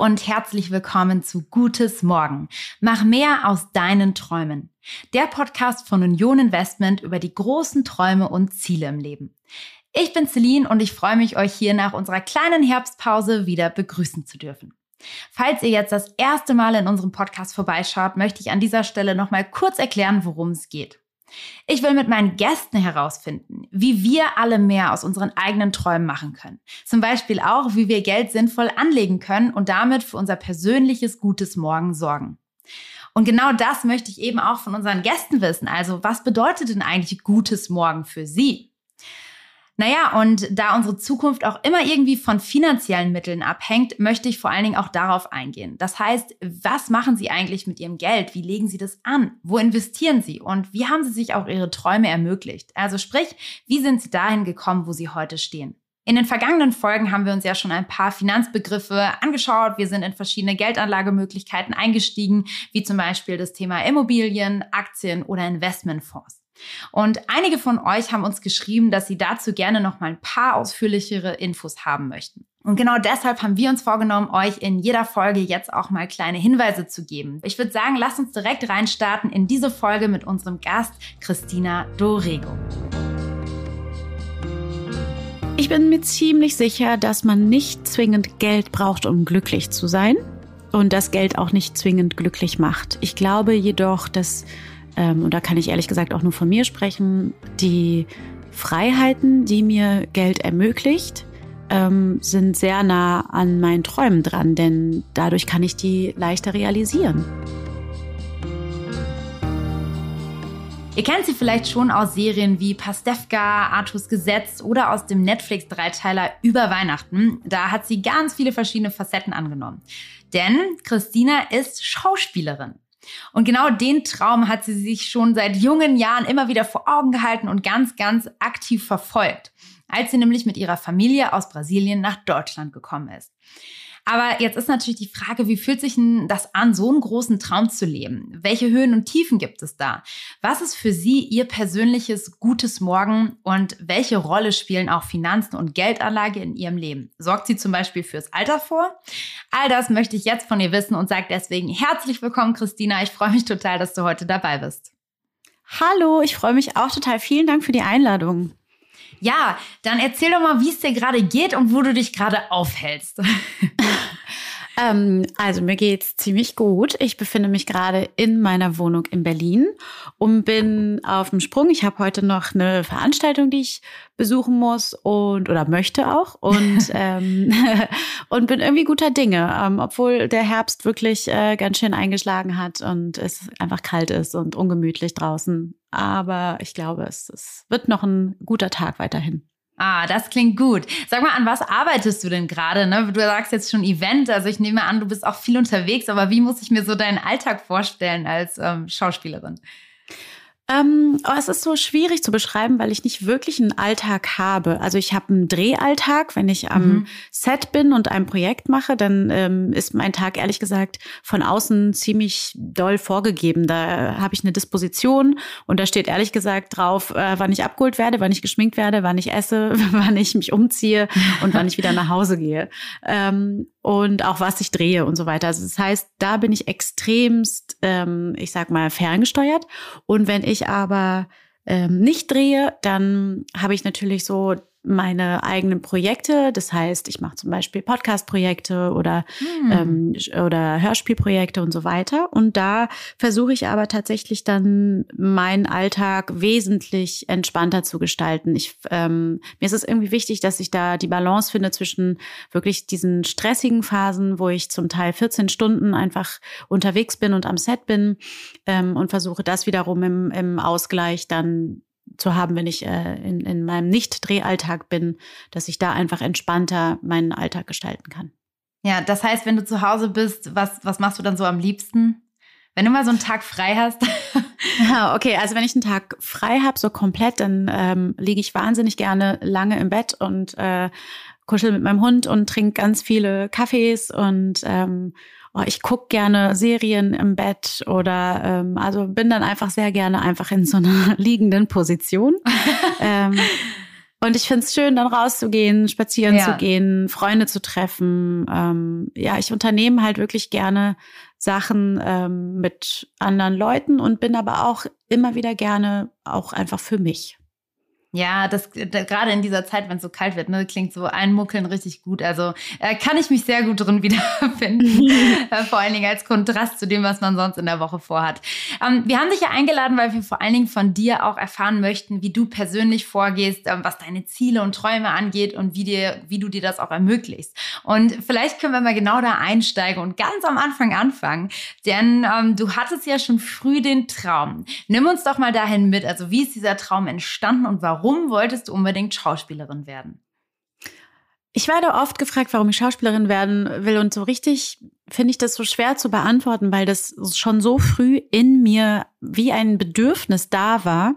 und herzlich willkommen zu Gutes Morgen. Mach mehr aus deinen Träumen. Der Podcast von Union Investment über die großen Träume und Ziele im Leben. Ich bin Celine und ich freue mich, euch hier nach unserer kleinen Herbstpause wieder begrüßen zu dürfen. Falls ihr jetzt das erste Mal in unserem Podcast vorbeischaut, möchte ich an dieser Stelle nochmal kurz erklären, worum es geht. Ich will mit meinen Gästen herausfinden, wie wir alle mehr aus unseren eigenen Träumen machen können. Zum Beispiel auch, wie wir Geld sinnvoll anlegen können und damit für unser persönliches gutes Morgen sorgen. Und genau das möchte ich eben auch von unseren Gästen wissen. Also, was bedeutet denn eigentlich gutes Morgen für Sie? Naja, und da unsere Zukunft auch immer irgendwie von finanziellen Mitteln abhängt, möchte ich vor allen Dingen auch darauf eingehen. Das heißt, was machen Sie eigentlich mit Ihrem Geld? Wie legen Sie das an? Wo investieren Sie? Und wie haben Sie sich auch Ihre Träume ermöglicht? Also sprich, wie sind Sie dahin gekommen, wo Sie heute stehen? In den vergangenen Folgen haben wir uns ja schon ein paar Finanzbegriffe angeschaut. Wir sind in verschiedene Geldanlagemöglichkeiten eingestiegen, wie zum Beispiel das Thema Immobilien, Aktien oder Investmentfonds. Und einige von euch haben uns geschrieben, dass sie dazu gerne noch mal ein paar ausführlichere Infos haben möchten. Und genau deshalb haben wir uns vorgenommen, euch in jeder Folge jetzt auch mal kleine Hinweise zu geben. Ich würde sagen, lasst uns direkt reinstarten in diese Folge mit unserem Gast Christina Dorego. Ich bin mir ziemlich sicher, dass man nicht zwingend Geld braucht, um glücklich zu sein und das Geld auch nicht zwingend glücklich macht. Ich glaube jedoch, dass ähm, und da kann ich ehrlich gesagt auch nur von mir sprechen, die Freiheiten, die mir Geld ermöglicht, ähm, sind sehr nah an meinen Träumen dran, denn dadurch kann ich die leichter realisieren. Ihr kennt sie vielleicht schon aus Serien wie Pastewka, Artus Gesetz oder aus dem Netflix-Dreiteiler Über Weihnachten. Da hat sie ganz viele verschiedene Facetten angenommen. Denn Christina ist Schauspielerin. Und genau den Traum hat sie sich schon seit jungen Jahren immer wieder vor Augen gehalten und ganz, ganz aktiv verfolgt, als sie nämlich mit ihrer Familie aus Brasilien nach Deutschland gekommen ist. Aber jetzt ist natürlich die Frage, wie fühlt sich denn das an, so einen großen Traum zu leben? Welche Höhen und Tiefen gibt es da? Was ist für Sie Ihr persönliches gutes Morgen und welche Rolle spielen auch Finanzen und Geldanlage in Ihrem Leben? Sorgt sie zum Beispiel fürs Alter vor? All das möchte ich jetzt von ihr wissen und sage deswegen herzlich willkommen, Christina. Ich freue mich total, dass du heute dabei bist. Hallo, ich freue mich auch total. Vielen Dank für die Einladung. Ja, dann erzähl doch mal, wie es dir gerade geht und wo du dich gerade aufhältst. Ähm, also mir geht's ziemlich gut. Ich befinde mich gerade in meiner Wohnung in Berlin und bin auf dem Sprung. Ich habe heute noch eine Veranstaltung, die ich besuchen muss und oder möchte auch und ähm, und bin irgendwie guter Dinge, ähm, obwohl der Herbst wirklich äh, ganz schön eingeschlagen hat und es einfach kalt ist und ungemütlich draußen. Aber ich glaube, es, es wird noch ein guter Tag weiterhin. Ah, das klingt gut. Sag mal, an was arbeitest du denn gerade? Ne? Du sagst jetzt schon Event, also ich nehme an, du bist auch viel unterwegs, aber wie muss ich mir so deinen Alltag vorstellen als ähm, Schauspielerin? Ähm, oh, es ist so schwierig zu beschreiben, weil ich nicht wirklich einen Alltag habe. Also ich habe einen Drehalltag. Wenn ich am mhm. Set bin und ein Projekt mache, dann ähm, ist mein Tag ehrlich gesagt von außen ziemlich doll vorgegeben. Da habe ich eine Disposition und da steht ehrlich gesagt drauf, äh, wann ich abgeholt werde, wann ich geschminkt werde, wann ich esse, wann ich mich umziehe und wann ich wieder nach Hause gehe. Ähm, und auch was ich drehe und so weiter. Also das heißt, da bin ich extremst, ähm, ich sag mal, ferngesteuert. Und wenn ich aber ähm, nicht drehe, dann habe ich natürlich so meine eigenen Projekte. Das heißt, ich mache zum Beispiel Podcast-Projekte oder, hm. ähm, oder Hörspielprojekte und so weiter. Und da versuche ich aber tatsächlich dann meinen Alltag wesentlich entspannter zu gestalten. Ich, ähm, mir ist es irgendwie wichtig, dass ich da die Balance finde zwischen wirklich diesen stressigen Phasen, wo ich zum Teil 14 Stunden einfach unterwegs bin und am Set bin ähm, und versuche das wiederum im, im Ausgleich dann zu haben, wenn ich äh, in, in meinem Nicht-Drehalltag bin, dass ich da einfach entspannter meinen Alltag gestalten kann. Ja, das heißt, wenn du zu Hause bist, was, was machst du dann so am liebsten? Wenn du mal so einen Tag frei hast. ja, okay, also wenn ich einen Tag frei habe, so komplett, dann ähm, liege ich wahnsinnig gerne lange im Bett und äh, kuschel mit meinem Hund und trinke ganz viele Kaffees und ähm, oh, ich guck gerne Serien im Bett oder ähm, also bin dann einfach sehr gerne einfach in so einer liegenden Position. ähm, Und ich finde es schön, dann rauszugehen, spazieren ja. zu gehen, Freunde zu treffen. Ähm, ja, ich unternehme halt wirklich gerne Sachen ähm, mit anderen Leuten und bin aber auch immer wieder gerne auch einfach für mich. Ja, das da, gerade in dieser Zeit, wenn es so kalt wird, ne, klingt so einmuckeln richtig gut. Also äh, kann ich mich sehr gut drin wiederfinden. äh, vor allen Dingen als Kontrast zu dem, was man sonst in der Woche vorhat. Ähm, wir haben dich ja eingeladen, weil wir vor allen Dingen von dir auch erfahren möchten, wie du persönlich vorgehst, äh, was deine Ziele und Träume angeht und wie dir, wie du dir das auch ermöglicht. Und vielleicht können wir mal genau da einsteigen und ganz am Anfang anfangen. Denn ähm, du hattest ja schon früh den Traum. Nimm uns doch mal dahin mit. Also wie ist dieser Traum entstanden und warum? Warum wolltest du unbedingt Schauspielerin werden? Ich werde oft gefragt, warum ich Schauspielerin werden will und so richtig finde ich das so schwer zu beantworten, weil das schon so früh in mir wie ein Bedürfnis da war.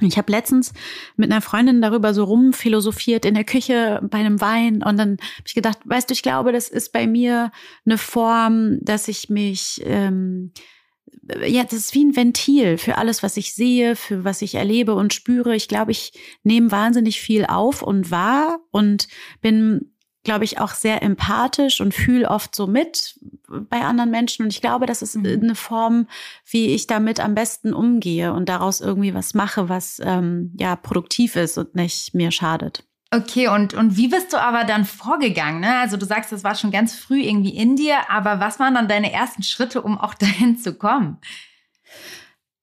Ich habe letztens mit einer Freundin darüber so rumphilosophiert in der Küche bei einem Wein und dann habe ich gedacht, weißt du, ich glaube, das ist bei mir eine Form, dass ich mich ähm, ja, das ist wie ein Ventil für alles, was ich sehe, für was ich erlebe und spüre. Ich glaube, ich nehme wahnsinnig viel auf und wahr und bin, glaube ich, auch sehr empathisch und fühle oft so mit bei anderen Menschen. Und ich glaube, das ist mhm. eine Form, wie ich damit am besten umgehe und daraus irgendwie was mache, was ähm, ja produktiv ist und nicht mir schadet. Okay, und, und wie bist du aber dann vorgegangen? Ne? Also du sagst, das war schon ganz früh irgendwie in dir, aber was waren dann deine ersten Schritte, um auch dahin zu kommen?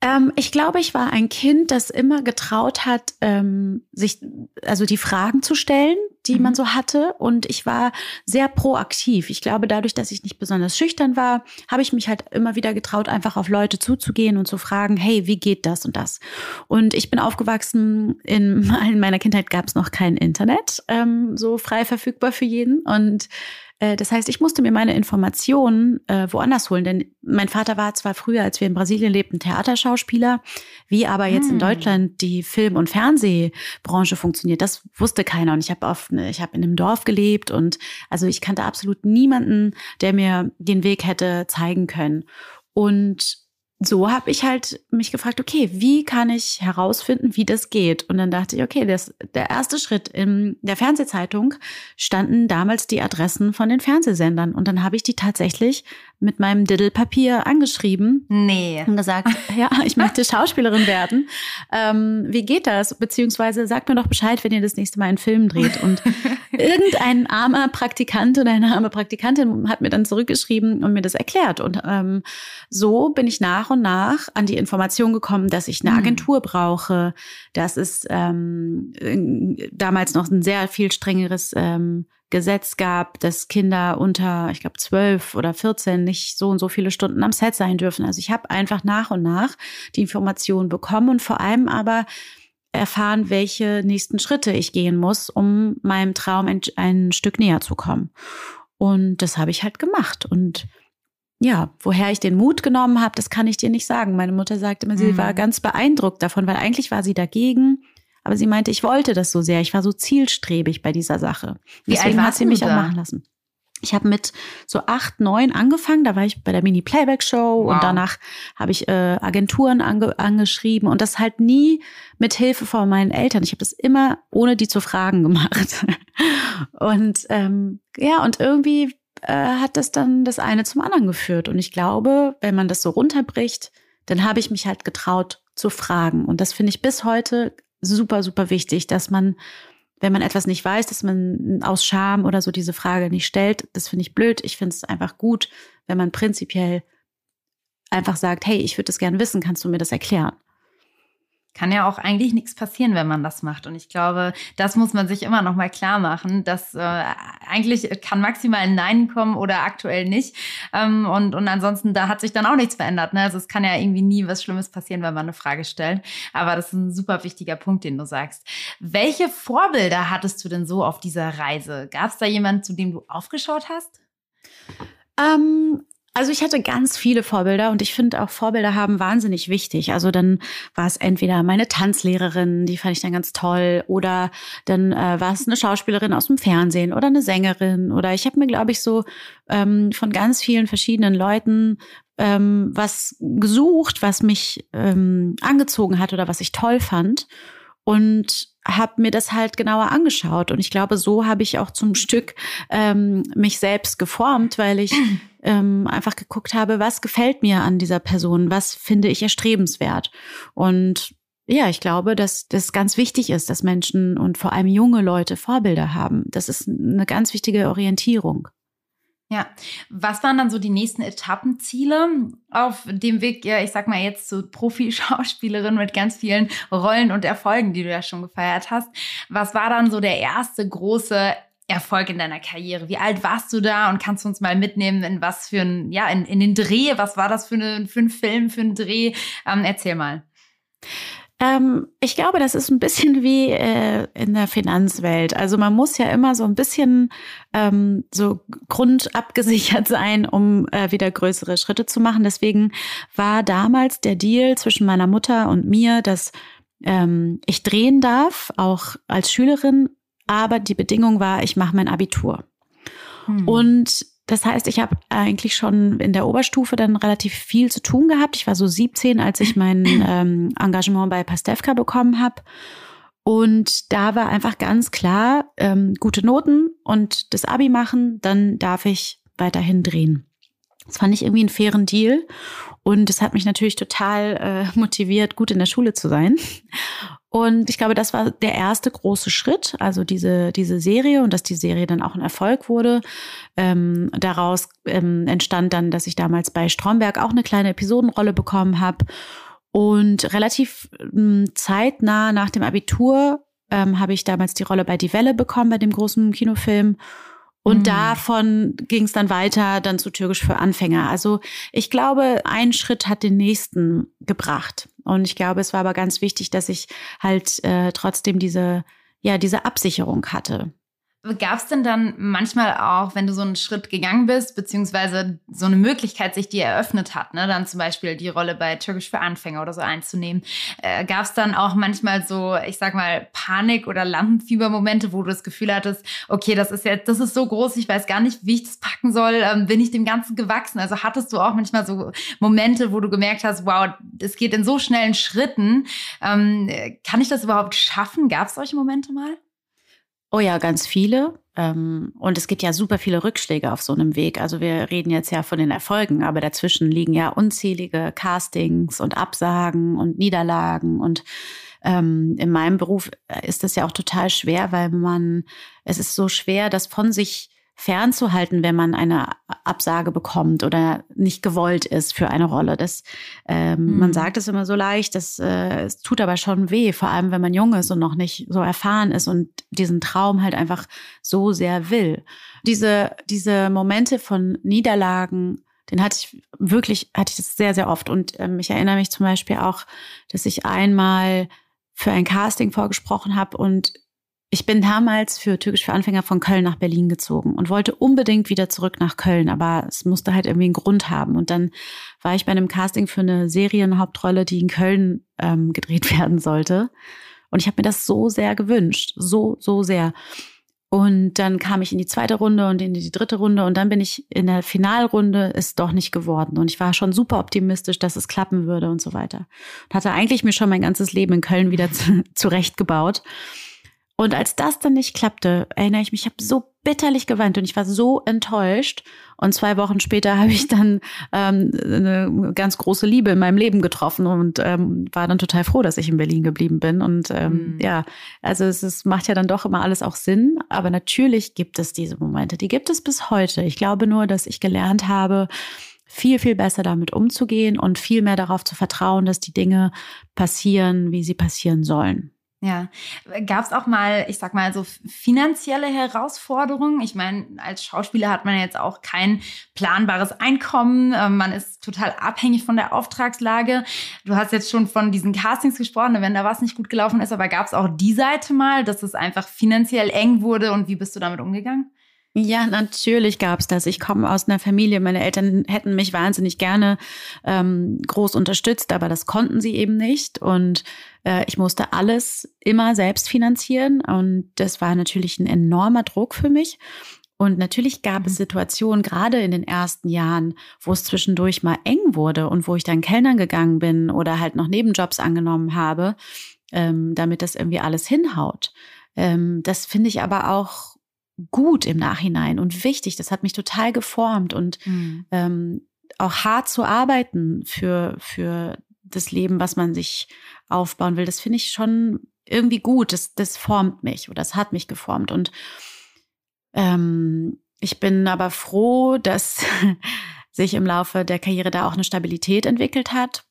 Ähm, ich glaube, ich war ein Kind, das immer getraut hat, ähm, sich also die Fragen zu stellen, die mhm. man so hatte. Und ich war sehr proaktiv. Ich glaube, dadurch, dass ich nicht besonders schüchtern war, habe ich mich halt immer wieder getraut, einfach auf Leute zuzugehen und zu fragen, hey, wie geht das und das? Und ich bin aufgewachsen, in, in meiner Kindheit gab es noch kein Internet, ähm, so frei verfügbar für jeden. Und äh, das heißt, ich musste mir meine Informationen äh, woanders holen, denn mein Vater war zwar früher, als wir in Brasilien lebten, Theaterschauspieler, wie aber jetzt hm. in Deutschland die Film- und Fernsehbranche funktioniert, das wusste keiner. Und ich habe auf, ich habe in einem Dorf gelebt und also ich kannte absolut niemanden, der mir den Weg hätte zeigen können. Und so habe ich halt mich gefragt, okay, wie kann ich herausfinden, wie das geht? Und dann dachte ich, okay, das, der erste Schritt in der Fernsehzeitung standen damals die Adressen von den Fernsehsendern. Und dann habe ich die tatsächlich mit meinem Diddle-Papier angeschrieben. Nee. Und gesagt, ja, ich möchte Schauspielerin werden. Ähm, wie geht das? Beziehungsweise sagt mir doch Bescheid, wenn ihr das nächste Mal einen Film dreht. Und irgendein armer Praktikant oder eine arme Praktikantin hat mir dann zurückgeschrieben und mir das erklärt. Und ähm, so bin ich nach und nach an die Information gekommen, dass ich eine hm. Agentur brauche. Das ist ähm, damals noch ein sehr viel strengeres ähm, Gesetz gab, dass Kinder unter, ich glaube, zwölf oder 14 nicht so und so viele Stunden am Set sein dürfen. Also ich habe einfach nach und nach die Informationen bekommen und vor allem aber erfahren, welche nächsten Schritte ich gehen muss, um meinem Traum ein, ein Stück näher zu kommen. Und das habe ich halt gemacht. Und ja, woher ich den Mut genommen habe, das kann ich dir nicht sagen. Meine Mutter sagte immer, sie mhm. war ganz beeindruckt davon, weil eigentlich war sie dagegen. Aber sie meinte, ich wollte das so sehr. Ich war so zielstrebig bei dieser Sache. Wie Deswegen hat sie mich auch machen lassen. Ich habe mit so acht, neun angefangen. Da war ich bei der Mini-Playback-Show wow. und danach habe ich äh, Agenturen ange angeschrieben und das halt nie mit Hilfe von meinen Eltern. Ich habe das immer ohne die zu fragen gemacht. und ähm, ja, und irgendwie äh, hat das dann das eine zum anderen geführt. Und ich glaube, wenn man das so runterbricht, dann habe ich mich halt getraut zu fragen. Und das finde ich bis heute super, super wichtig, dass man, wenn man etwas nicht weiß, dass man aus Scham oder so diese Frage nicht stellt. Das finde ich blöd. Ich finde es einfach gut, wenn man prinzipiell einfach sagt, hey, ich würde das gerne wissen, kannst du mir das erklären? Kann ja auch eigentlich nichts passieren, wenn man das macht. Und ich glaube, das muss man sich immer noch mal klar machen, dass äh, eigentlich kann maximal ein Nein kommen oder aktuell nicht. Ähm, und, und ansonsten, da hat sich dann auch nichts verändert. Ne? Also es kann ja irgendwie nie was Schlimmes passieren, wenn man eine Frage stellt. Aber das ist ein super wichtiger Punkt, den du sagst. Welche Vorbilder hattest du denn so auf dieser Reise? Gab es da jemanden, zu dem du aufgeschaut hast? Ähm, also ich hatte ganz viele Vorbilder und ich finde auch Vorbilder haben wahnsinnig wichtig. Also dann war es entweder meine Tanzlehrerin, die fand ich dann ganz toll, oder dann äh, war es eine Schauspielerin aus dem Fernsehen oder eine Sängerin. Oder ich habe mir, glaube ich, so ähm, von ganz vielen verschiedenen Leuten ähm, was gesucht, was mich ähm, angezogen hat oder was ich toll fand. und habe mir das halt genauer angeschaut. Und ich glaube, so habe ich auch zum Stück ähm, mich selbst geformt, weil ich ähm, einfach geguckt habe, was gefällt mir an dieser Person, was finde ich erstrebenswert. Und ja, ich glaube, dass das ganz wichtig ist, dass Menschen und vor allem junge Leute Vorbilder haben. Das ist eine ganz wichtige Orientierung. Ja, was waren dann so die nächsten Etappenziele auf dem Weg, ja, ich sag mal jetzt zu Profi-Schauspielerin mit ganz vielen Rollen und Erfolgen, die du ja schon gefeiert hast. Was war dann so der erste große Erfolg in deiner Karriere? Wie alt warst du da und kannst du uns mal mitnehmen in was für ein, ja, in, in den Dreh? Was war das für, eine, für ein Film, für ein Dreh? Ähm, erzähl mal. Ähm, ich glaube, das ist ein bisschen wie äh, in der Finanzwelt. Also man muss ja immer so ein bisschen ähm, so grundabgesichert sein, um äh, wieder größere Schritte zu machen. Deswegen war damals der Deal zwischen meiner Mutter und mir, dass ähm, ich drehen darf, auch als Schülerin, aber die Bedingung war, ich mache mein Abitur. Hm. Und das heißt, ich habe eigentlich schon in der Oberstufe dann relativ viel zu tun gehabt. Ich war so 17, als ich mein ähm, Engagement bei Pastewka bekommen habe. Und da war einfach ganz klar, ähm, gute Noten und das Abi machen, dann darf ich weiterhin drehen. Das fand ich irgendwie einen fairen Deal. Und es hat mich natürlich total äh, motiviert, gut in der Schule zu sein. Und ich glaube, das war der erste große Schritt, also diese, diese Serie und dass die Serie dann auch ein Erfolg wurde. Ähm, daraus ähm, entstand dann, dass ich damals bei Stromberg auch eine kleine Episodenrolle bekommen habe. Und relativ ähm, zeitnah nach dem Abitur ähm, habe ich damals die Rolle bei Die Welle bekommen, bei dem großen Kinofilm. Und mhm. davon ging es dann weiter, dann zu Türkisch für Anfänger. Also ich glaube, ein Schritt hat den nächsten gebracht. Und ich glaube, es war aber ganz wichtig, dass ich halt äh, trotzdem diese, ja, diese Absicherung hatte. Gab es denn dann manchmal auch, wenn du so einen Schritt gegangen bist, beziehungsweise so eine Möglichkeit sich dir eröffnet hat, ne, dann zum Beispiel die Rolle bei Türkisch für Anfänger oder so einzunehmen, äh, gab es dann auch manchmal so, ich sag mal, Panik- oder Lampenfiebermomente, wo du das Gefühl hattest, okay, das ist jetzt, das ist so groß, ich weiß gar nicht, wie ich das packen soll, ähm, bin ich dem Ganzen gewachsen? Also hattest du auch manchmal so Momente, wo du gemerkt hast, wow, es geht in so schnellen Schritten, ähm, kann ich das überhaupt schaffen? Gab es solche Momente mal? Oh ja, ganz viele. Ähm, und es gibt ja super viele Rückschläge auf so einem Weg. Also wir reden jetzt ja von den Erfolgen, aber dazwischen liegen ja unzählige Castings und Absagen und Niederlagen. Und ähm, in meinem Beruf ist das ja auch total schwer, weil man, es ist so schwer, das von sich fernzuhalten, wenn man eine Absage bekommt oder nicht gewollt ist für eine Rolle. Das, ähm, mhm. Man sagt es immer so leicht, das äh, es tut aber schon weh, vor allem wenn man jung ist und noch nicht so erfahren ist und diesen Traum halt einfach so sehr will. Diese, diese Momente von Niederlagen, den hatte ich wirklich, hatte ich das sehr, sehr oft. Und ähm, ich erinnere mich zum Beispiel auch, dass ich einmal für ein Casting vorgesprochen habe und ich bin damals für Türkisch für Anfänger von Köln nach Berlin gezogen und wollte unbedingt wieder zurück nach Köln, aber es musste halt irgendwie einen Grund haben. Und dann war ich bei einem Casting für eine Serienhauptrolle, die in Köln ähm, gedreht werden sollte. Und ich habe mir das so sehr gewünscht, so, so sehr. Und dann kam ich in die zweite Runde und in die dritte Runde und dann bin ich in der Finalrunde ist doch nicht geworden. Und ich war schon super optimistisch, dass es klappen würde und so weiter. Und hatte eigentlich mir schon mein ganzes Leben in Köln wieder zurechtgebaut. Und als das dann nicht klappte, erinnere ich mich, ich habe so bitterlich geweint und ich war so enttäuscht. Und zwei Wochen später habe ich dann ähm, eine ganz große Liebe in meinem Leben getroffen und ähm, war dann total froh, dass ich in Berlin geblieben bin. Und ähm, mhm. ja, also es ist, macht ja dann doch immer alles auch Sinn. Aber natürlich gibt es diese Momente, die gibt es bis heute. Ich glaube nur, dass ich gelernt habe, viel, viel besser damit umzugehen und viel mehr darauf zu vertrauen, dass die Dinge passieren, wie sie passieren sollen. Ja, gab es auch mal, ich sag mal, so finanzielle Herausforderungen? Ich meine, als Schauspieler hat man jetzt auch kein planbares Einkommen, ähm, man ist total abhängig von der Auftragslage. Du hast jetzt schon von diesen Castings gesprochen, wenn da was nicht gut gelaufen ist, aber gab es auch die Seite mal, dass es einfach finanziell eng wurde und wie bist du damit umgegangen? Ja, natürlich gab's das. Ich komme aus einer Familie, meine Eltern hätten mich wahnsinnig gerne ähm, groß unterstützt, aber das konnten sie eben nicht. Und äh, ich musste alles immer selbst finanzieren. Und das war natürlich ein enormer Druck für mich. Und natürlich gab es mhm. Situationen, gerade in den ersten Jahren, wo es zwischendurch mal eng wurde und wo ich dann Kellnern gegangen bin oder halt noch Nebenjobs angenommen habe. ähm, damit das irgendwie alles hinhaut. Ähm, das finde ich aber auch gut im Nachhinein und wichtig. Das hat mich total geformt und mhm. ähm, auch hart zu arbeiten für, für das Leben, was man sich aufbauen will. Das finde ich schon irgendwie gut. Das, das formt mich oder das hat mich geformt. Und ähm, ich bin aber froh, dass sich im Laufe der Karriere da auch eine Stabilität entwickelt hat.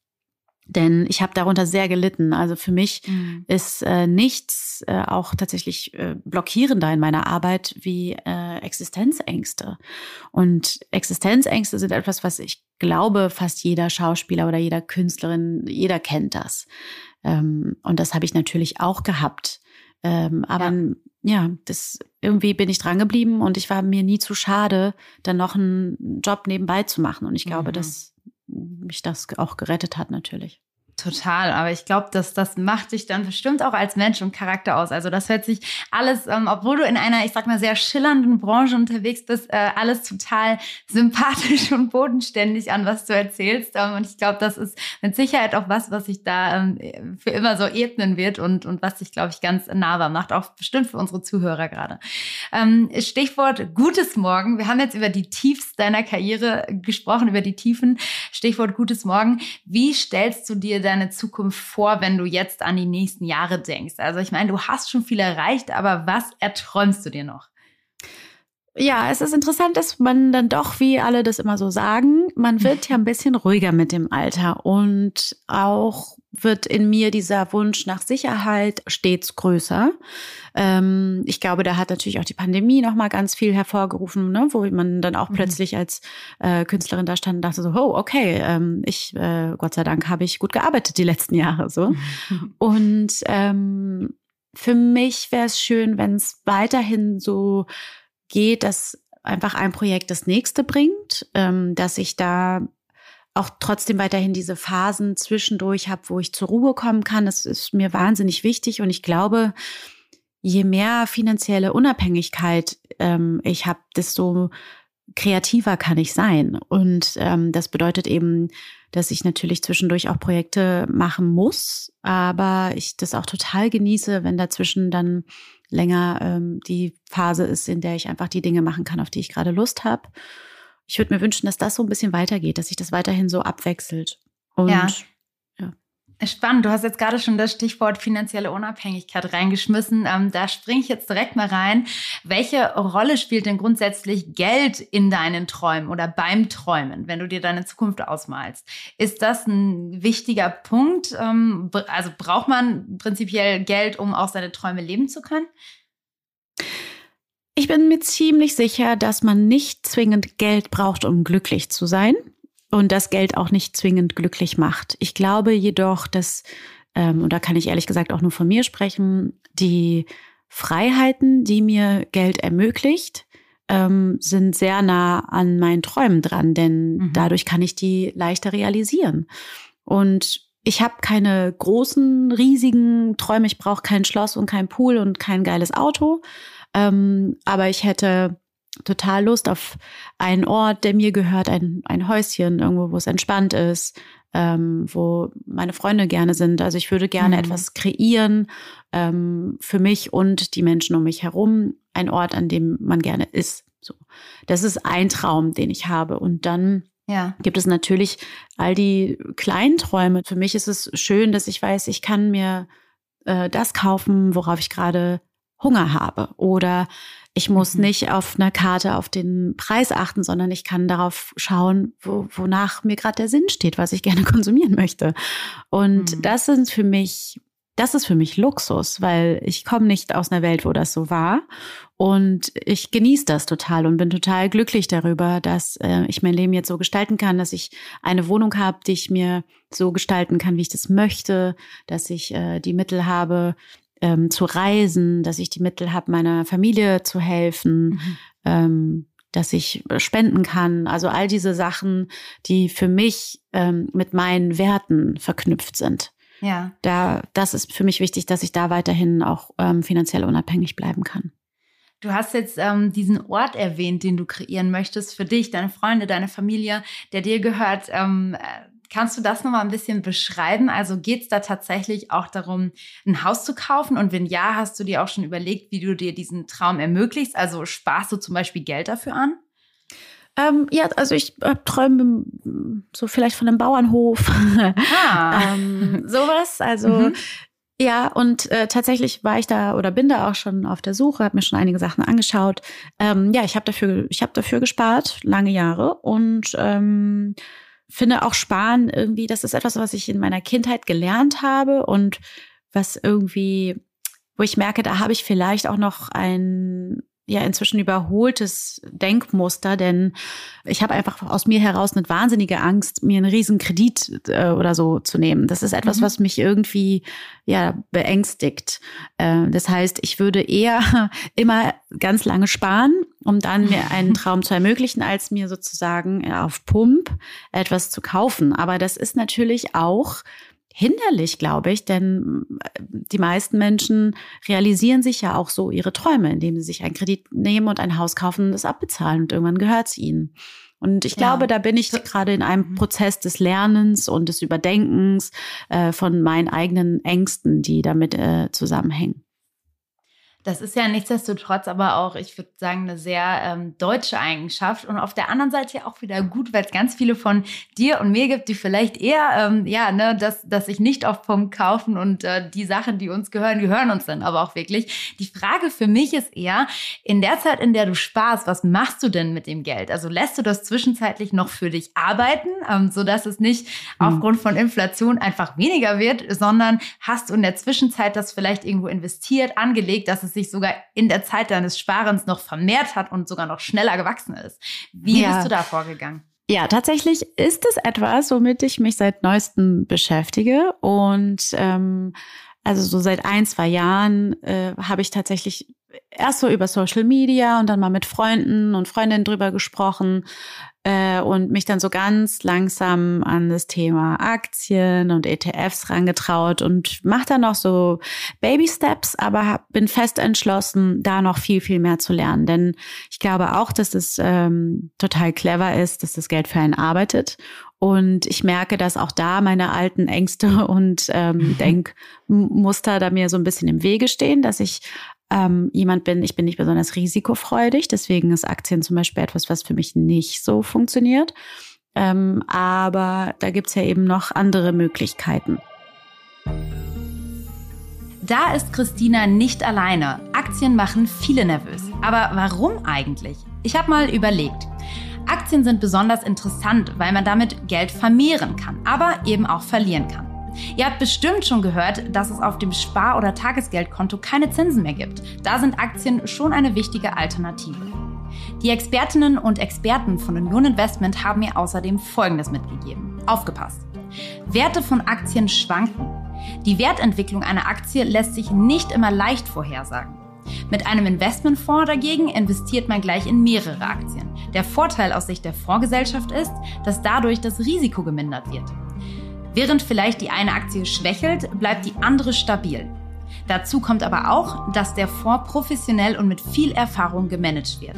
Denn ich habe darunter sehr gelitten. Also für mich mhm. ist äh, nichts äh, auch tatsächlich äh, blockierender in meiner Arbeit wie äh, Existenzängste. Und Existenzängste sind etwas, was ich glaube, fast jeder Schauspieler oder jeder Künstlerin, jeder kennt das. Ähm, und das habe ich natürlich auch gehabt. Ähm, aber ja. ja, das irgendwie bin ich dran geblieben und ich war mir nie zu schade, dann noch einen Job nebenbei zu machen. Und ich glaube, mhm. dass mich das auch gerettet hat natürlich. Total, aber ich glaube, dass das macht dich dann bestimmt auch als Mensch und Charakter aus. Also das hört sich alles, ähm, obwohl du in einer, ich sag mal, sehr schillernden Branche unterwegs bist, äh, alles total sympathisch und bodenständig an, was du erzählst. Ähm, und ich glaube, das ist mit Sicherheit auch was, was sich da ähm, für immer so ebnen wird und, und was sich, glaube ich, ganz nahbar macht, auch bestimmt für unsere Zuhörer gerade. Ähm, Stichwort Gutes Morgen. Wir haben jetzt über die Tiefs deiner Karriere gesprochen, über die Tiefen. Stichwort Gutes Morgen. Wie stellst du dir deine Zukunft vor, wenn du jetzt an die nächsten Jahre denkst? Also ich meine, du hast schon viel erreicht, aber was erträumst du dir noch? Ja, es ist interessant, dass man dann doch, wie alle das immer so sagen, man wird ja ein bisschen ruhiger mit dem Alter und auch wird in mir dieser Wunsch nach Sicherheit stets größer. Ähm, ich glaube, da hat natürlich auch die Pandemie noch mal ganz viel hervorgerufen, ne, wo man dann auch mhm. plötzlich als äh, Künstlerin da stand und dachte so, oh, okay, ähm, ich, äh, Gott sei Dank, habe ich gut gearbeitet die letzten Jahre so. Und ähm, für mich wäre es schön, wenn es weiterhin so geht, dass einfach ein Projekt das nächste bringt, ähm, dass ich da auch trotzdem weiterhin diese Phasen zwischendurch habe, wo ich zur Ruhe kommen kann. Das ist mir wahnsinnig wichtig und ich glaube, je mehr finanzielle Unabhängigkeit ähm, ich habe, desto kreativer kann ich sein. Und ähm, das bedeutet eben, dass ich natürlich zwischendurch auch Projekte machen muss, aber ich das auch total genieße, wenn dazwischen dann länger ähm, die Phase ist, in der ich einfach die Dinge machen kann, auf die ich gerade Lust habe. Ich würde mir wünschen, dass das so ein bisschen weitergeht, dass sich das weiterhin so abwechselt. Und ja. Spannend, du hast jetzt gerade schon das Stichwort finanzielle Unabhängigkeit reingeschmissen. Ähm, da springe ich jetzt direkt mal rein. Welche Rolle spielt denn grundsätzlich Geld in deinen Träumen oder beim Träumen, wenn du dir deine Zukunft ausmalst? Ist das ein wichtiger Punkt? Ähm, also braucht man prinzipiell Geld, um auch seine Träume leben zu können? Ich bin mir ziemlich sicher, dass man nicht zwingend Geld braucht, um glücklich zu sein und das Geld auch nicht zwingend glücklich macht. Ich glaube jedoch, dass, ähm, und da kann ich ehrlich gesagt auch nur von mir sprechen, die Freiheiten, die mir Geld ermöglicht, ähm, sind sehr nah an meinen Träumen dran, denn mhm. dadurch kann ich die leichter realisieren. Und ich habe keine großen, riesigen Träume. Ich brauche kein Schloss und kein Pool und kein geiles Auto. Ähm, aber ich hätte total Lust auf einen Ort, der mir gehört, ein, ein Häuschen, irgendwo, wo es entspannt ist, ähm, wo meine Freunde gerne sind. Also ich würde gerne mhm. etwas kreieren ähm, für mich und die Menschen um mich herum, ein Ort, an dem man gerne ist. So, das ist ein Traum, den ich habe. Und dann ja. gibt es natürlich all die kleinen Träume. Für mich ist es schön, dass ich weiß, ich kann mir äh, das kaufen, worauf ich gerade Hunger habe oder ich muss mhm. nicht auf einer Karte auf den Preis achten, sondern ich kann darauf schauen, wo, wonach mir gerade der Sinn steht, was ich gerne konsumieren möchte. Und mhm. das sind für mich, das ist für mich Luxus, weil ich komme nicht aus einer Welt, wo das so war. Und ich genieße das total und bin total glücklich darüber, dass äh, ich mein Leben jetzt so gestalten kann, dass ich eine Wohnung habe, die ich mir so gestalten kann, wie ich das möchte, dass ich äh, die Mittel habe, ähm, zu reisen, dass ich die Mittel habe, meiner Familie zu helfen, mhm. ähm, dass ich spenden kann. Also all diese Sachen, die für mich ähm, mit meinen Werten verknüpft sind. Ja. Da, das ist für mich wichtig, dass ich da weiterhin auch ähm, finanziell unabhängig bleiben kann. Du hast jetzt ähm, diesen Ort erwähnt, den du kreieren möchtest für dich, deine Freunde, deine Familie, der dir gehört. Ähm, kannst du das nochmal ein bisschen beschreiben? Also geht es da tatsächlich auch darum, ein Haus zu kaufen? Und wenn ja, hast du dir auch schon überlegt, wie du dir diesen Traum ermöglichst? Also sparst du zum Beispiel Geld dafür an? Ähm, ja, also ich äh, träume so vielleicht von einem Bauernhof. Ah. ähm, sowas. Also mhm. ja, und äh, tatsächlich war ich da oder bin da auch schon auf der Suche, habe mir schon einige Sachen angeschaut. Ähm, ja, ich habe dafür, ich habe dafür gespart, lange Jahre und ähm, finde auch Sparen irgendwie, das ist etwas, was ich in meiner Kindheit gelernt habe und was irgendwie, wo ich merke, da habe ich vielleicht auch noch ein ja inzwischen überholtes Denkmuster, denn ich habe einfach aus mir heraus eine wahnsinnige Angst, mir einen riesen Kredit äh, oder so zu nehmen. Das ist etwas, mhm. was mich irgendwie ja beängstigt. Äh, das heißt, ich würde eher immer ganz lange sparen, um dann mir einen Traum zu ermöglichen, als mir sozusagen auf Pump etwas zu kaufen. Aber das ist natürlich auch hinderlich, glaube ich, denn äh, die meisten Menschen realisieren sich ja auch so ihre Träume, indem sie sich einen Kredit nehmen und ein Haus kaufen und das abbezahlen und irgendwann gehört es ihnen. Und ich glaube, ja. da bin ich gerade in einem mhm. Prozess des Lernens und des Überdenkens äh, von meinen eigenen Ängsten, die damit äh, zusammenhängen. Das ist ja nichtsdestotrotz aber auch, ich würde sagen, eine sehr ähm, deutsche Eigenschaft und auf der anderen Seite ja auch wieder gut, weil es ganz viele von dir und mir gibt, die vielleicht eher, ähm, ja, ne, dass, dass sich nicht auf Pump kaufen und äh, die Sachen, die uns gehören, gehören uns dann aber auch wirklich. Die Frage für mich ist eher, in der Zeit, in der du sparst, was machst du denn mit dem Geld? Also lässt du das zwischenzeitlich noch für dich arbeiten, ähm, sodass es nicht mhm. aufgrund von Inflation einfach weniger wird, sondern hast du in der Zwischenzeit das vielleicht irgendwo investiert, angelegt, dass es sich sogar in der Zeit deines Sparens noch vermehrt hat und sogar noch schneller gewachsen ist. Wie ja. bist du da vorgegangen? Ja, tatsächlich ist es etwas, womit ich mich seit neuestem beschäftige. Und ähm, also so seit ein, zwei Jahren äh, habe ich tatsächlich erst so über Social Media und dann mal mit Freunden und Freundinnen drüber gesprochen, äh, und mich dann so ganz langsam an das Thema Aktien und ETFs rangetraut und mache dann noch so Baby Steps, aber hab, bin fest entschlossen, da noch viel, viel mehr zu lernen. Denn ich glaube auch, dass es ähm, total clever ist, dass das Geld für einen arbeitet. Und ich merke, dass auch da meine alten Ängste und ähm, Denkmuster da mir so ein bisschen im Wege stehen, dass ich ähm, jemand bin, ich bin nicht besonders risikofreudig, deswegen ist Aktien zum Beispiel etwas, was für mich nicht so funktioniert. Ähm, aber da gibt's ja eben noch andere Möglichkeiten. Da ist Christina nicht alleine. Aktien machen viele nervös. Aber warum eigentlich? Ich habe mal überlegt. Aktien sind besonders interessant, weil man damit Geld vermehren kann, aber eben auch verlieren kann. Ihr habt bestimmt schon gehört, dass es auf dem Spar- oder Tagesgeldkonto keine Zinsen mehr gibt. Da sind Aktien schon eine wichtige Alternative. Die Expertinnen und Experten von Union Investment haben mir außerdem Folgendes mitgegeben. Aufgepasst. Werte von Aktien schwanken. Die Wertentwicklung einer Aktie lässt sich nicht immer leicht vorhersagen. Mit einem Investmentfonds dagegen investiert man gleich in mehrere Aktien. Der Vorteil aus Sicht der Fondsgesellschaft ist, dass dadurch das Risiko gemindert wird. Während vielleicht die eine Aktie schwächelt, bleibt die andere stabil. Dazu kommt aber auch, dass der Fonds professionell und mit viel Erfahrung gemanagt wird.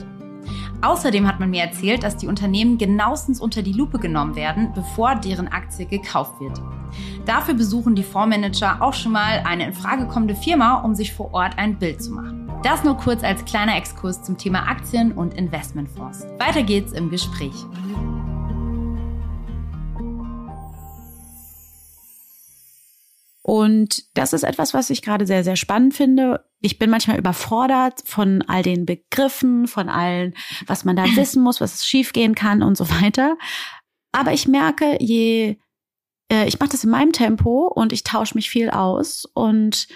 Außerdem hat man mir erzählt, dass die Unternehmen genauestens unter die Lupe genommen werden, bevor deren Aktie gekauft wird. Dafür besuchen die Fondsmanager auch schon mal eine in Frage kommende Firma, um sich vor Ort ein Bild zu machen. Das nur kurz als kleiner Exkurs zum Thema Aktien und Investmentfonds. Weiter geht's im Gespräch. Und das ist etwas, was ich gerade sehr, sehr spannend finde. Ich bin manchmal überfordert von all den Begriffen, von allen, was man da wissen muss, was schiefgehen kann und so weiter. Aber ich merke, je, äh, ich mache das in meinem Tempo und ich tausche mich viel aus und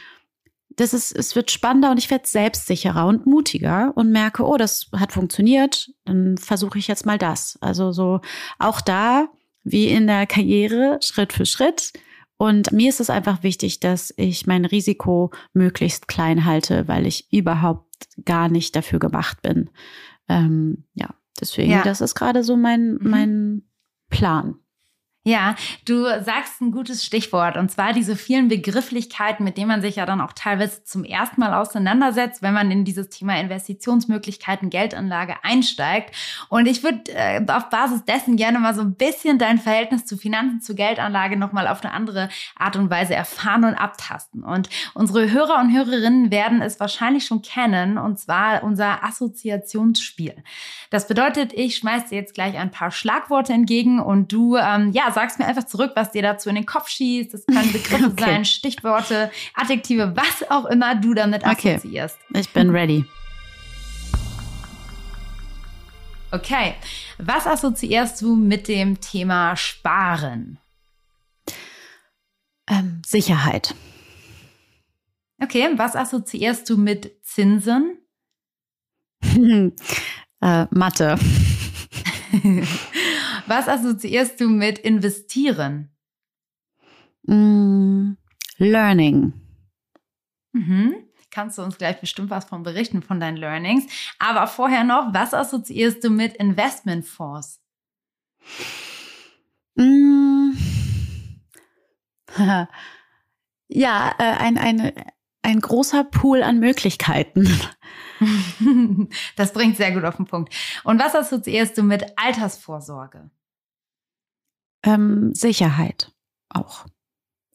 das ist, es wird spannender und ich werde selbstsicherer und mutiger und merke, oh, das hat funktioniert, dann versuche ich jetzt mal das. Also so auch da, wie in der Karriere, Schritt für Schritt, und mir ist es einfach wichtig, dass ich mein Risiko möglichst klein halte, weil ich überhaupt gar nicht dafür gemacht bin. Ähm, ja, deswegen, ja. das ist gerade so mein, mhm. mein Plan. Ja, du sagst ein gutes Stichwort und zwar diese vielen Begrifflichkeiten, mit denen man sich ja dann auch teilweise zum ersten Mal auseinandersetzt, wenn man in dieses Thema Investitionsmöglichkeiten, Geldanlage einsteigt. Und ich würde äh, auf Basis dessen gerne mal so ein bisschen dein Verhältnis zu Finanzen, zu Geldanlage nochmal auf eine andere Art und Weise erfahren und abtasten. Und unsere Hörer und Hörerinnen werden es wahrscheinlich schon kennen, und zwar unser Assoziationsspiel. Das bedeutet, ich schmeiße dir jetzt gleich ein paar Schlagworte entgegen und du, ähm, ja, sagst mir einfach zurück, was dir dazu in den Kopf schießt. Das können Begriffe okay. sein, Stichworte, Adjektive, was auch immer du damit assoziierst. Okay. Ich bin ready. Okay, was assoziierst du mit dem Thema Sparen? Ähm, Sicherheit. Okay, was assoziierst du mit Zinsen? äh, Mathe. Was assoziierst du mit investieren? Mm, learning. Mhm. Kannst du uns gleich bestimmt was von berichten von deinen Learnings. Aber vorher noch, was assoziierst du mit Investmentfonds? Mm. ja, äh, ein, ein, ein großer Pool an Möglichkeiten. das bringt sehr gut auf den Punkt. Und was assoziierst du mit Altersvorsorge? Ähm, Sicherheit auch.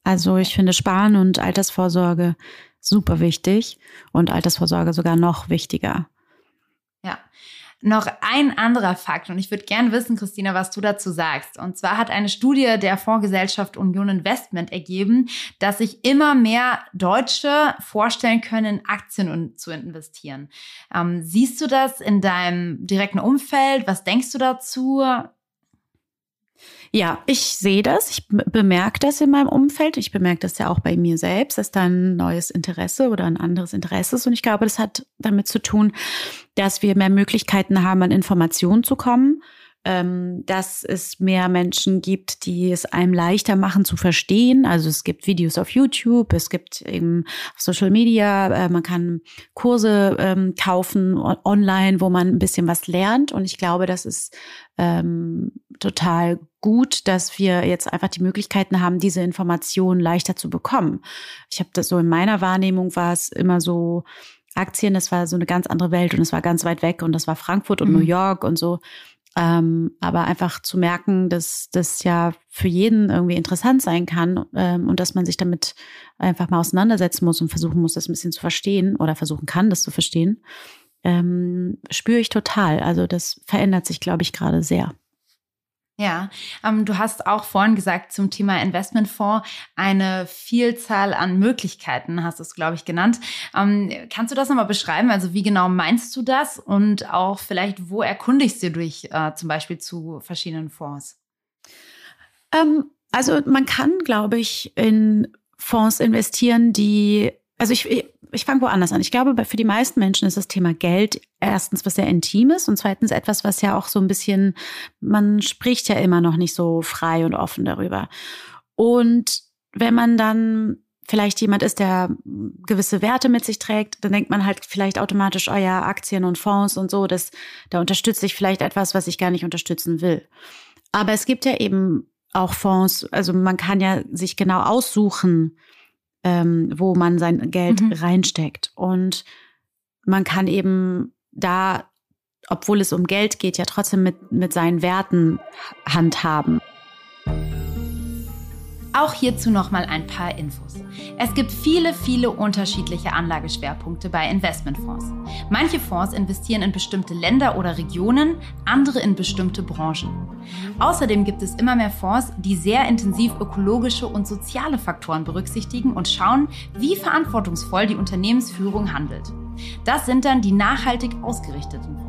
Also ich finde Sparen und Altersvorsorge super wichtig und Altersvorsorge sogar noch wichtiger. Noch ein anderer Fakt, und ich würde gern wissen, Christina, was du dazu sagst. Und zwar hat eine Studie der Fondsgesellschaft Union Investment ergeben, dass sich immer mehr Deutsche vorstellen können, in Aktien zu investieren. Ähm, siehst du das in deinem direkten Umfeld? Was denkst du dazu? Ja, ich sehe das, ich bemerke das in meinem Umfeld, ich bemerke das ja auch bei mir selbst, dass da ein neues Interesse oder ein anderes Interesse ist. Und ich glaube, das hat damit zu tun, dass wir mehr Möglichkeiten haben, an Informationen zu kommen dass es mehr Menschen gibt, die es einem leichter machen zu verstehen. Also es gibt Videos auf YouTube, es gibt eben Social Media, äh, man kann Kurse ähm, kaufen online, wo man ein bisschen was lernt. Und ich glaube, das ist ähm, total gut, dass wir jetzt einfach die Möglichkeiten haben, diese Informationen leichter zu bekommen. Ich habe das so in meiner Wahrnehmung war es immer so, Aktien, das war so eine ganz andere Welt und es war ganz weit weg und das war Frankfurt und mhm. New York und so. Ähm, aber einfach zu merken, dass das ja für jeden irgendwie interessant sein kann ähm, und dass man sich damit einfach mal auseinandersetzen muss und versuchen muss, das ein bisschen zu verstehen oder versuchen kann, das zu verstehen, ähm, spüre ich total. Also das verändert sich, glaube ich, gerade sehr. Ja, ähm, du hast auch vorhin gesagt zum Thema Investmentfonds eine Vielzahl an Möglichkeiten, hast du es, glaube ich, genannt. Ähm, kannst du das nochmal beschreiben? Also wie genau meinst du das? Und auch vielleicht, wo erkundigst du dich äh, zum Beispiel zu verschiedenen Fonds? Ähm, also man kann, glaube ich, in Fonds investieren, die also ich, ich fange woanders an. Ich glaube, für die meisten Menschen ist das Thema Geld erstens was sehr Intimes und zweitens etwas, was ja auch so ein bisschen, man spricht ja immer noch nicht so frei und offen darüber. Und wenn man dann vielleicht jemand ist, der gewisse Werte mit sich trägt, dann denkt man halt vielleicht automatisch, oh ja, Aktien und Fonds und so, das, da unterstütze ich vielleicht etwas, was ich gar nicht unterstützen will. Aber es gibt ja eben auch Fonds, also man kann ja sich genau aussuchen, ähm, wo man sein Geld mhm. reinsteckt. Und man kann eben da, obwohl es um Geld geht, ja trotzdem mit, mit seinen Werten handhaben. Auch hierzu nochmal ein paar Infos. Es gibt viele, viele unterschiedliche Anlageschwerpunkte bei Investmentfonds. Manche Fonds investieren in bestimmte Länder oder Regionen, andere in bestimmte Branchen. Außerdem gibt es immer mehr Fonds, die sehr intensiv ökologische und soziale Faktoren berücksichtigen und schauen, wie verantwortungsvoll die Unternehmensführung handelt. Das sind dann die nachhaltig ausgerichteten Fonds.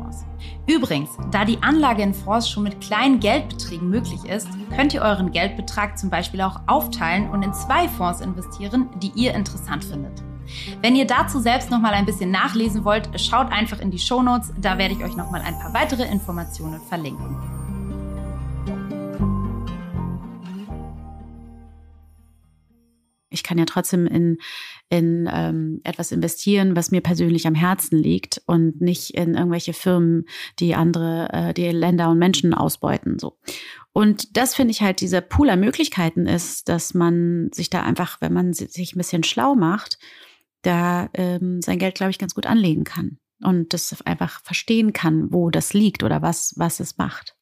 Übrigens, da die Anlage in Fonds schon mit kleinen Geldbeträgen möglich ist, könnt ihr euren Geldbetrag zum Beispiel auch aufteilen und in zwei Fonds investieren, die ihr interessant findet. Wenn ihr dazu selbst noch mal ein bisschen nachlesen wollt, schaut einfach in die Shownotes, da werde ich euch noch mal ein paar weitere Informationen verlinken. Ich kann ja trotzdem in, in ähm, etwas investieren, was mir persönlich am Herzen liegt und nicht in irgendwelche Firmen, die andere, äh, die Länder und Menschen ausbeuten. So. Und das finde ich halt, dieser Pool an Möglichkeiten ist, dass man sich da einfach, wenn man sich ein bisschen schlau macht, da ähm, sein Geld, glaube ich, ganz gut anlegen kann und das einfach verstehen kann, wo das liegt oder was, was es macht.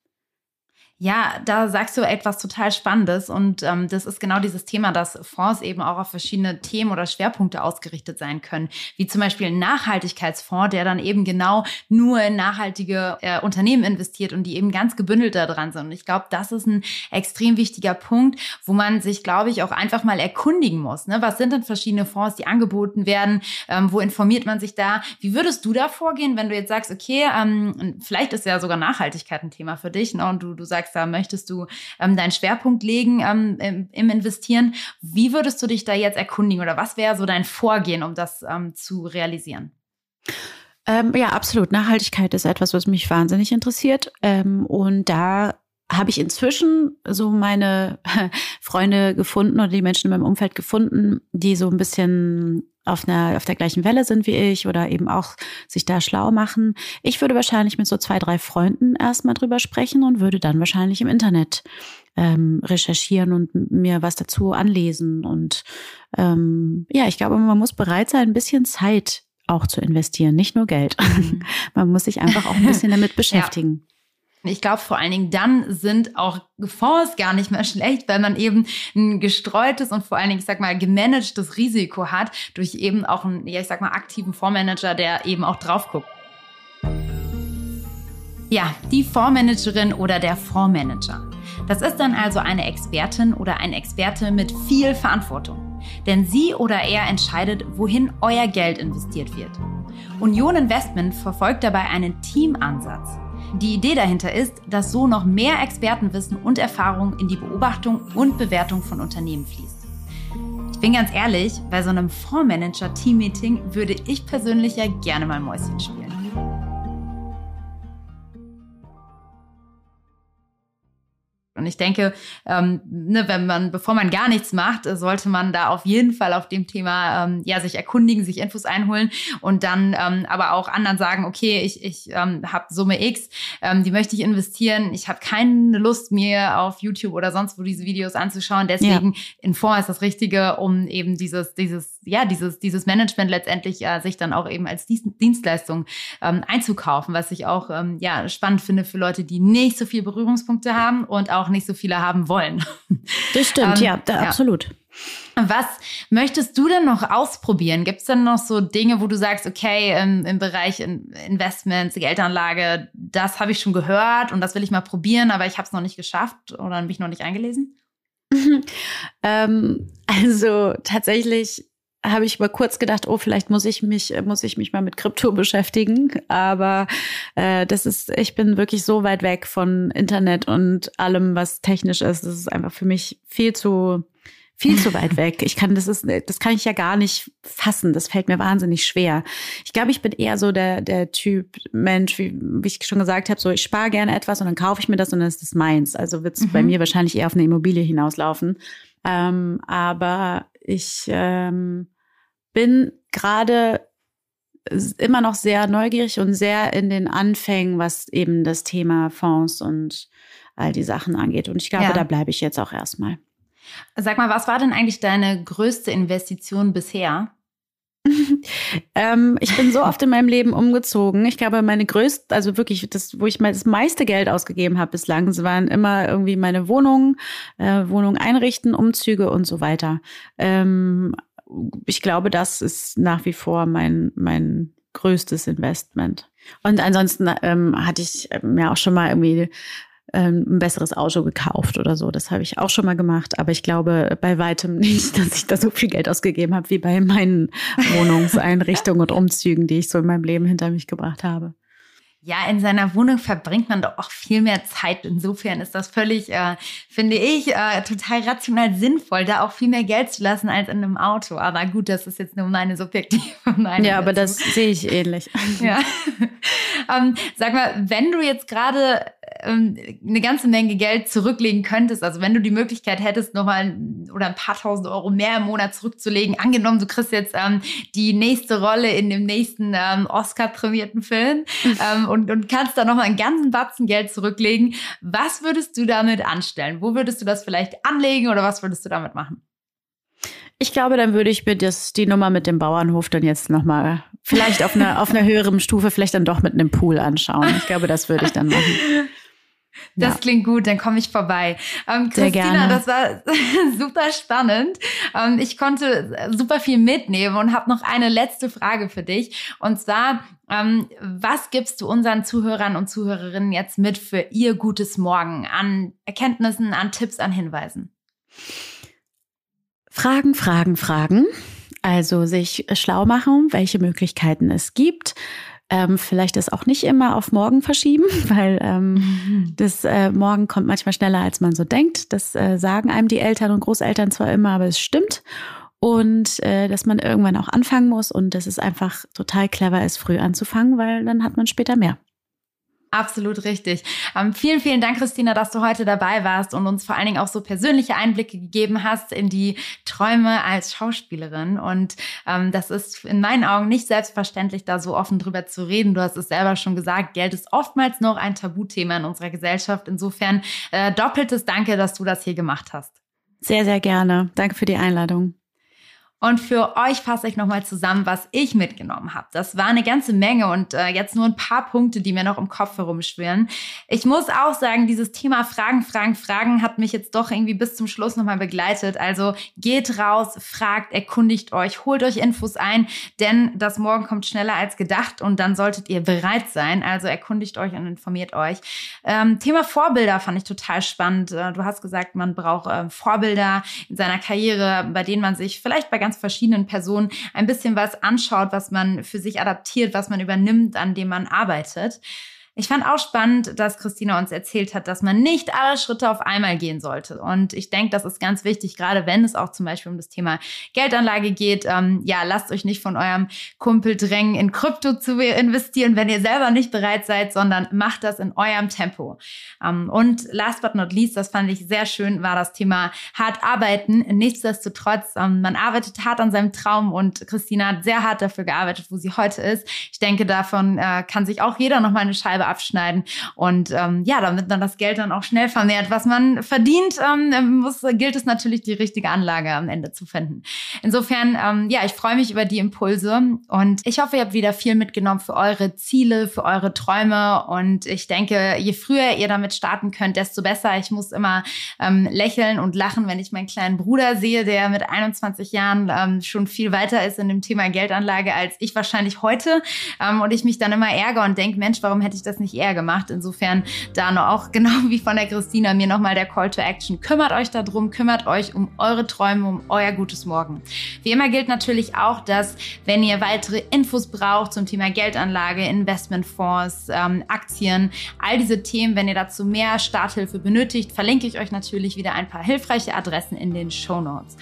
Ja, da sagst du etwas total Spannendes und ähm, das ist genau dieses Thema, dass Fonds eben auch auf verschiedene Themen oder Schwerpunkte ausgerichtet sein können, wie zum Beispiel ein Nachhaltigkeitsfonds, der dann eben genau nur in nachhaltige äh, Unternehmen investiert und die eben ganz gebündelt da dran sind. Und ich glaube, das ist ein extrem wichtiger Punkt, wo man sich, glaube ich, auch einfach mal erkundigen muss. Ne? Was sind denn verschiedene Fonds, die angeboten werden? Ähm, wo informiert man sich da? Wie würdest du da vorgehen, wenn du jetzt sagst, okay, ähm, vielleicht ist ja sogar Nachhaltigkeit ein Thema für dich ne? und du, du sagst, da möchtest du ähm, deinen Schwerpunkt legen ähm, im, im, Investieren. Wie würdest du dich da jetzt erkundigen oder was wäre so dein Vorgehen, um das ähm, zu realisieren? Ähm, ja, absolut. Nachhaltigkeit ist etwas, was mich wahnsinnig interessiert. Ähm, und da habe ich inzwischen so meine Freunde gefunden oder die Menschen in meinem Umfeld gefunden, die so ein bisschen auf einer auf der gleichen Welle sind wie ich oder eben auch sich da schlau machen. Ich würde wahrscheinlich mit so zwei drei Freunden erstmal drüber sprechen und würde dann wahrscheinlich im Internet ähm, recherchieren und mir was dazu anlesen und ähm, ja, ich glaube, man muss bereit sein, ein bisschen Zeit auch zu investieren, nicht nur Geld. Mhm. man muss sich einfach auch ein bisschen damit beschäftigen. Ja. Ich glaube, vor allen Dingen dann sind auch Fonds gar nicht mehr schlecht, weil man eben ein gestreutes und vor allen Dingen, ich sag mal, gemanagtes Risiko hat durch eben auch einen, ja, ich sag mal, aktiven Fondsmanager, der eben auch drauf guckt. Ja, die Fondsmanagerin oder der Fondsmanager. Das ist dann also eine Expertin oder ein Experte mit viel Verantwortung. Denn sie oder er entscheidet, wohin euer Geld investiert wird. Union Investment verfolgt dabei einen Teamansatz. Die Idee dahinter ist, dass so noch mehr Expertenwissen und Erfahrung in die Beobachtung und Bewertung von Unternehmen fließt. Ich bin ganz ehrlich, bei so einem Fondsmanager-Team-Meeting würde ich persönlich ja gerne mal Mäuschen spielen. Und ich denke, ähm, ne, wenn man, bevor man gar nichts macht, sollte man da auf jeden Fall auf dem Thema ähm, ja sich erkundigen, sich Infos einholen und dann ähm, aber auch anderen sagen, okay, ich, ich ähm, habe Summe X, ähm, die möchte ich investieren. Ich habe keine Lust, mir auf YouTube oder sonst wo diese Videos anzuschauen. Deswegen ja. in Fonds ist das Richtige, um eben dieses, dieses, ja, dieses, dieses Management letztendlich äh, sich dann auch eben als Dienstleistung ähm, einzukaufen, was ich auch ähm, ja spannend finde für Leute, die nicht so viel Berührungspunkte haben und auch auch nicht so viele haben wollen. Das stimmt, ähm, ja, da, ja, absolut. Was möchtest du denn noch ausprobieren? Gibt es denn noch so Dinge, wo du sagst, okay, im, im Bereich Investments, Geldanlage, das habe ich schon gehört und das will ich mal probieren, aber ich habe es noch nicht geschafft oder mich noch nicht eingelesen? ähm, also tatsächlich habe ich mal kurz gedacht, oh, vielleicht muss ich mich, muss ich mich mal mit Krypto beschäftigen. Aber äh, das ist, ich bin wirklich so weit weg von Internet und allem, was technisch ist. Das ist einfach für mich viel zu, viel zu weit weg. Ich kann, das ist, das kann ich ja gar nicht fassen. Das fällt mir wahnsinnig schwer. Ich glaube, ich bin eher so der, der Typ Mensch, wie, wie ich schon gesagt habe, so ich spare gerne etwas und dann kaufe ich mir das und dann ist das meins. Also wird es mhm. bei mir wahrscheinlich eher auf eine Immobilie hinauslaufen. Ähm, aber ich ähm, bin gerade immer noch sehr neugierig und sehr in den Anfängen, was eben das Thema Fonds und all die Sachen angeht. Und ich glaube, ja. da bleibe ich jetzt auch erstmal. Sag mal, was war denn eigentlich deine größte Investition bisher? ähm, ich bin so oft in meinem Leben umgezogen. Ich glaube, meine größte, also wirklich, das, wo ich mal das meiste Geld ausgegeben habe bislang, waren immer irgendwie meine Wohnungen, äh, Wohnung einrichten, Umzüge und so weiter. Ähm, ich glaube, das ist nach wie vor mein, mein größtes Investment. Und ansonsten ähm, hatte ich mir auch schon mal irgendwie ähm, ein besseres Auto gekauft oder so. Das habe ich auch schon mal gemacht, aber ich glaube bei weitem nicht, dass ich da so viel Geld ausgegeben habe wie bei meinen Wohnungseinrichtungen und Umzügen, die ich so in meinem Leben hinter mich gebracht habe. Ja, in seiner Wohnung verbringt man doch auch viel mehr Zeit. Insofern ist das völlig, äh, finde ich, äh, total rational sinnvoll, da auch viel mehr Geld zu lassen als in einem Auto. Aber gut, das ist jetzt nur meine subjektive Meinung. Ja, aber dazu. das sehe ich ähnlich. Ja. ähm, sag mal, wenn du jetzt gerade ähm, eine ganze Menge Geld zurücklegen könntest, also wenn du die Möglichkeit hättest, nochmal oder ein paar tausend Euro mehr im Monat zurückzulegen, angenommen, du kriegst jetzt ähm, die nächste Rolle in dem nächsten ähm, Oscar-prämierten Film ähm, und, und kannst da nochmal einen ganzen Batzen Geld zurücklegen, was würdest du damit anstellen? Wo würdest du das vielleicht anlegen oder was würdest du damit machen? Ich glaube, dann würde ich mir das, die Nummer mit dem Bauernhof dann jetzt nochmal vielleicht auf einer, auf einer höheren Stufe, vielleicht dann doch mit einem Pool anschauen. Ich glaube, das würde ich dann machen. Das ja. klingt gut, dann komme ich vorbei. Ähm, Christina, das war super spannend. Ähm, ich konnte super viel mitnehmen und habe noch eine letzte Frage für dich. Und zwar, ähm, was gibst du unseren Zuhörern und Zuhörerinnen jetzt mit für ihr gutes Morgen an Erkenntnissen, an Tipps, an Hinweisen? Fragen, Fragen, Fragen. Also sich schlau machen, welche Möglichkeiten es gibt. Ähm, vielleicht das auch nicht immer auf morgen verschieben, weil ähm, mhm. das äh, Morgen kommt manchmal schneller, als man so denkt. Das äh, sagen einem die Eltern und Großeltern zwar immer, aber es stimmt. Und äh, dass man irgendwann auch anfangen muss und dass es einfach total clever ist, früh anzufangen, weil dann hat man später mehr. Absolut richtig. Ähm, vielen, vielen Dank, Christina, dass du heute dabei warst und uns vor allen Dingen auch so persönliche Einblicke gegeben hast in die Träume als Schauspielerin. Und ähm, das ist in meinen Augen nicht selbstverständlich, da so offen drüber zu reden. Du hast es selber schon gesagt, Geld ist oftmals noch ein Tabuthema in unserer Gesellschaft. Insofern äh, doppeltes Danke, dass du das hier gemacht hast. Sehr, sehr gerne. Danke für die Einladung. Und für euch fasse ich nochmal zusammen, was ich mitgenommen habe. Das war eine ganze Menge und äh, jetzt nur ein paar Punkte, die mir noch im Kopf herumschwirren. Ich muss auch sagen, dieses Thema Fragen, Fragen, Fragen hat mich jetzt doch irgendwie bis zum Schluss nochmal begleitet. Also geht raus, fragt, erkundigt euch, holt euch Infos ein, denn das Morgen kommt schneller als gedacht und dann solltet ihr bereit sein. Also erkundigt euch und informiert euch. Ähm, Thema Vorbilder fand ich total spannend. Äh, du hast gesagt, man braucht äh, Vorbilder in seiner Karriere, bei denen man sich vielleicht bei ganz verschiedenen Personen ein bisschen was anschaut, was man für sich adaptiert, was man übernimmt, an dem man arbeitet. Ich fand auch spannend, dass Christina uns erzählt hat, dass man nicht alle Schritte auf einmal gehen sollte. Und ich denke, das ist ganz wichtig, gerade wenn es auch zum Beispiel um das Thema Geldanlage geht. Ähm, ja, lasst euch nicht von eurem Kumpel drängen, in Krypto zu investieren, wenn ihr selber nicht bereit seid, sondern macht das in eurem Tempo. Ähm, und last but not least, das fand ich sehr schön, war das Thema hart arbeiten. Nichtsdestotrotz, ähm, man arbeitet hart an seinem Traum und Christina hat sehr hart dafür gearbeitet, wo sie heute ist. Ich denke, davon äh, kann sich auch jeder noch mal eine Scheibe abschneiden. Und ähm, ja, damit man das Geld dann auch schnell vermehrt, was man verdient, ähm, muss, gilt es natürlich, die richtige Anlage am Ende zu finden. Insofern, ähm, ja, ich freue mich über die Impulse und ich hoffe, ihr habt wieder viel mitgenommen für eure Ziele, für eure Träume. Und ich denke, je früher ihr damit starten könnt, desto besser. Ich muss immer ähm, lächeln und lachen, wenn ich meinen kleinen Bruder sehe, der mit 21 Jahren ähm, schon viel weiter ist in dem Thema Geldanlage als ich wahrscheinlich heute. Ähm, und ich mich dann immer ärgere und denke, Mensch, warum hätte ich das das nicht eher gemacht. Insofern da noch auch genau wie von der Christina mir nochmal der Call to Action. Kümmert euch darum, kümmert euch um eure Träume, um euer gutes Morgen. Wie immer gilt natürlich auch, dass wenn ihr weitere Infos braucht zum Thema Geldanlage, Investmentfonds, ähm, Aktien, all diese Themen, wenn ihr dazu mehr Starthilfe benötigt, verlinke ich euch natürlich wieder ein paar hilfreiche Adressen in den Show Notes.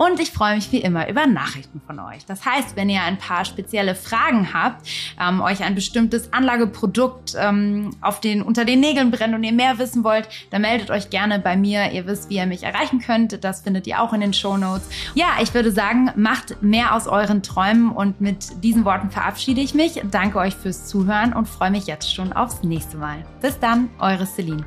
Und ich freue mich wie immer über Nachrichten von euch. Das heißt, wenn ihr ein paar spezielle Fragen habt, ähm, euch ein bestimmtes Anlageprodukt ähm, auf den, unter den Nägeln brennt und ihr mehr wissen wollt, dann meldet euch gerne bei mir. Ihr wisst, wie ihr mich erreichen könnt. Das findet ihr auch in den Show Notes. Ja, ich würde sagen, macht mehr aus euren Träumen und mit diesen Worten verabschiede ich mich. Danke euch fürs Zuhören und freue mich jetzt schon aufs nächste Mal. Bis dann, eure Celine.